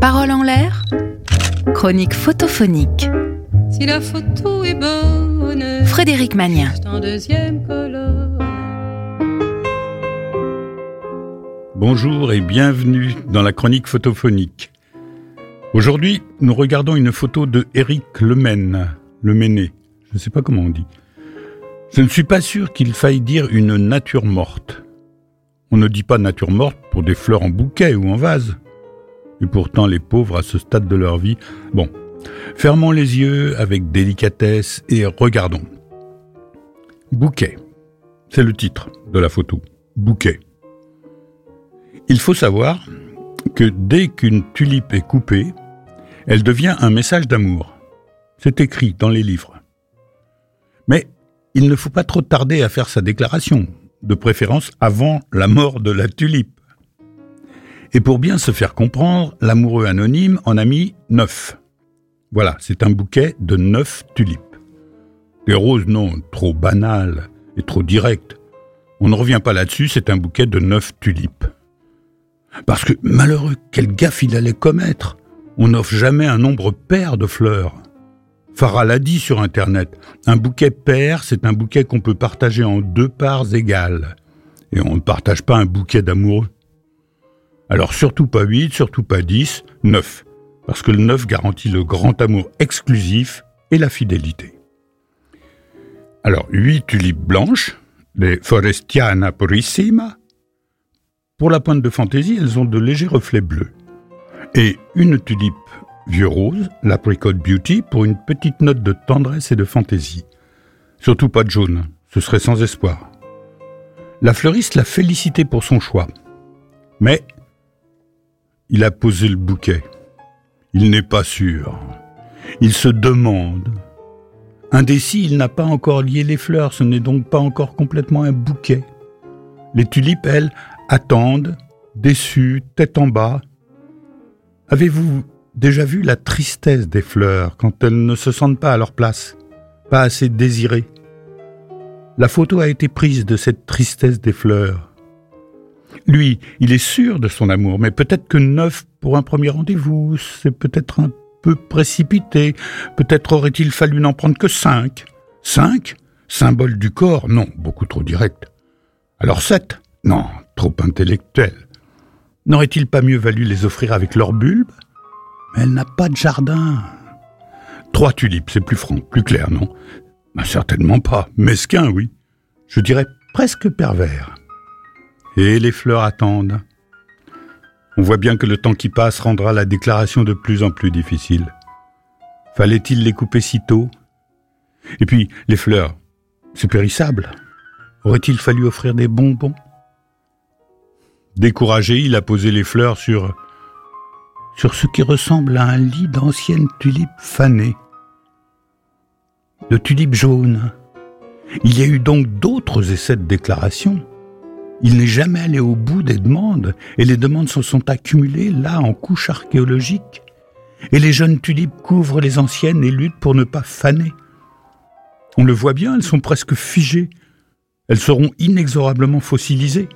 Parole en l'air, chronique photophonique. Si la photo est bonne, Frédéric Magnien. c'est en deuxième. Bonjour et bienvenue dans la chronique photophonique. Aujourd'hui, nous regardons une photo de Éric Lemaine, Lemainé, je ne sais pas comment on dit. Je ne suis pas sûr qu'il faille dire une nature morte. On ne dit pas nature morte pour des fleurs en bouquet ou en vase. Et pourtant, les pauvres à ce stade de leur vie, bon, fermons les yeux avec délicatesse et regardons. Bouquet, c'est le titre de la photo. Bouquet. Il faut savoir que dès qu'une tulipe est coupée, elle devient un message d'amour. C'est écrit dans les livres. Mais il ne faut pas trop tarder à faire sa déclaration, de préférence avant la mort de la tulipe. Et pour bien se faire comprendre, l'amoureux anonyme en a mis neuf. Voilà, c'est un bouquet de neuf tulipes. Des roses, non, trop banales et trop directes. On ne revient pas là-dessus, c'est un bouquet de neuf tulipes. Parce que, malheureux, quelle gaffe il allait commettre On n'offre jamais un nombre pair de fleurs. Farah l'a dit sur Internet, un bouquet pair, c'est un bouquet qu'on peut partager en deux parts égales. Et on ne partage pas un bouquet d'amoureux. Alors surtout pas 8, surtout pas 10, 9. Parce que le 9 garantit le grand amour exclusif et la fidélité. Alors 8 tulipes blanches, les Forestiana Purissima, pour la pointe de fantaisie, elles ont de légers reflets bleus. Et une tulipe vieux rose, l'Apricot Beauty, pour une petite note de tendresse et de fantaisie. Surtout pas de jaune, ce serait sans espoir. La fleuriste l'a félicité pour son choix. Mais il a posé le bouquet. Il n'est pas sûr. Il se demande. Indécis, il n'a pas encore lié les fleurs, ce n'est donc pas encore complètement un bouquet. Les tulipes, elles, attendent, déçues, tête en bas. Avez-vous déjà vu la tristesse des fleurs quand elles ne se sentent pas à leur place, pas assez désirées? La photo a été prise de cette tristesse des fleurs. Lui, il est sûr de son amour, mais peut-être que neuf pour un premier rendez-vous, c'est peut-être un peu précipité, peut-être aurait-il fallu n'en prendre que cinq. Cinq? Symbole du corps? Non, beaucoup trop direct. Alors sept? Non, trop intellectuel. N'aurait-il pas mieux valu les offrir avec leur bulbe Mais elle n'a pas de jardin. Trois tulipes, c'est plus franc, plus clair, non? Ben, Certainement pas. Mesquin, oui. Je dirais presque pervers. Et les fleurs attendent. On voit bien que le temps qui passe rendra la déclaration de plus en plus difficile. Fallait-il les couper si tôt? Et puis, les fleurs, c'est périssable. Aurait-il fallu offrir des bonbons? Découragé, il a posé les fleurs sur sur ce qui ressemble à un lit d'anciennes tulipes fanées. De tulipes jaunes. Il y a eu donc d'autres essais de déclaration. Il n'est jamais allé au bout des demandes, et les demandes se sont accumulées là en couche archéologique. Et les jeunes tulipes couvrent les anciennes et luttent pour ne pas faner. On le voit bien, elles sont presque figées. Elles seront inexorablement fossilisées.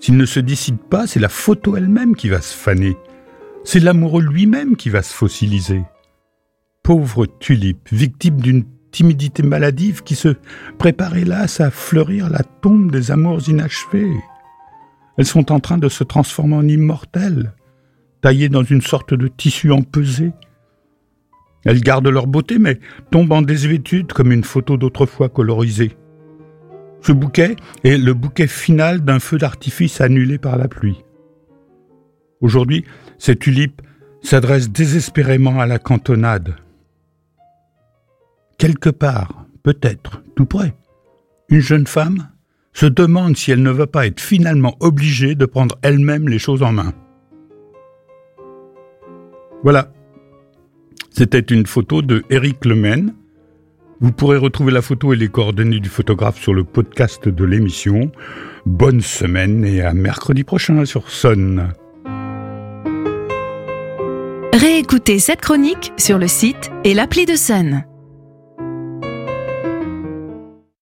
S'il ne se décide pas, c'est la photo elle-même qui va se faner. C'est l'amoureux lui-même qui va se fossiliser. Pauvre tulipe, victime d'une timidité maladive qui se prépare hélas à fleurir la tombe des amours inachevés. Elles sont en train de se transformer en immortelles, taillées dans une sorte de tissu empesé. Elles gardent leur beauté, mais tombent en désuétude comme une photo d'autrefois colorisée. Ce bouquet est le bouquet final d'un feu d'artifice annulé par la pluie. Aujourd'hui, cette tulipe s'adresse désespérément à la cantonade. Quelque part, peut-être, tout près, une jeune femme se demande si elle ne va pas être finalement obligée de prendre elle-même les choses en main. Voilà. C'était une photo de Éric Lemaine. Vous pourrez retrouver la photo et les coordonnées du photographe sur le podcast de l'émission. Bonne semaine et à mercredi prochain sur Sun. Réécoutez cette chronique sur le site et l'appli de Sun.